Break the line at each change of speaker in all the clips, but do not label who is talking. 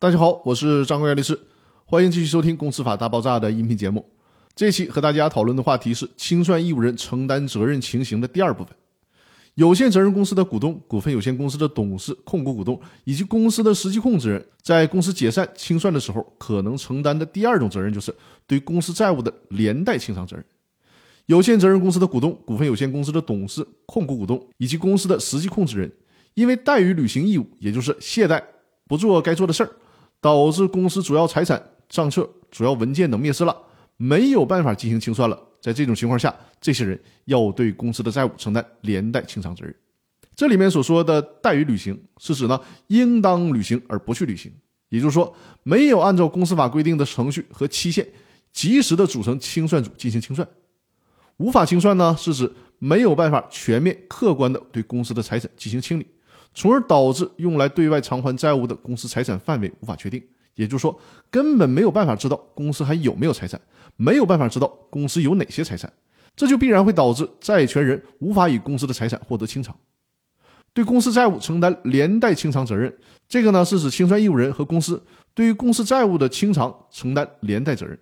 大家好，我是张国元律师，欢迎继续收听《公司法大爆炸》的音频节目。这期和大家讨论的话题是清算义务人承担责任情形的第二部分。有限责任公司的股东、股份有限公司的董事、控股股东以及公司的实际控制人，在公司解散清算的时候，可能承担的第二种责任就是对公司债务的连带清偿责任。有限责任公司的股东、股份有限公司的董事、控股股东以及公司的实际控制人，因为怠于履行义务，也就是懈怠不做该做的事儿。导致公司主要财产、账册、主要文件等灭失了，没有办法进行清算了。在这种情况下，这些人要对公司的债务承担连带清偿责任。这里面所说的怠于履行，是指呢应当履行而不去履行，也就是说，没有按照公司法规定的程序和期限，及时的组成清算组进行清算。无法清算呢，是指没有办法全面客观的对公司的财产进行清理。从而导致用来对外偿还债务的公司财产范围无法确定，也就是说，根本没有办法知道公司还有没有财产，没有办法知道公司有哪些财产，这就必然会导致债权人无法以公司的财产获得清偿，对公司债务承担连带清偿责任。这个呢，是指清算义务人和公司对于公司债务的清偿承担连带责任，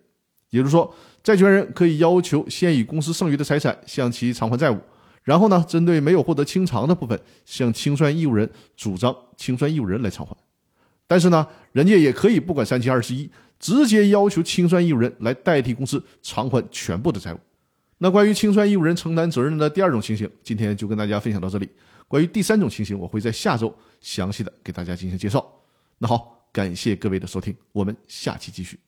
也就是说，债权人可以要求先以公司剩余的财产向其偿还债务。然后呢，针对没有获得清偿的部分，向清算义务人主张清算义务人来偿还。但是呢，人家也可以不管三七二十一，直接要求清算义务人来代替公司偿还全部的债务。那关于清算义务人承担责任的第二种情形，今天就跟大家分享到这里。关于第三种情形，我会在下周详细的给大家进行介绍。那好，感谢各位的收听，我们下期继续。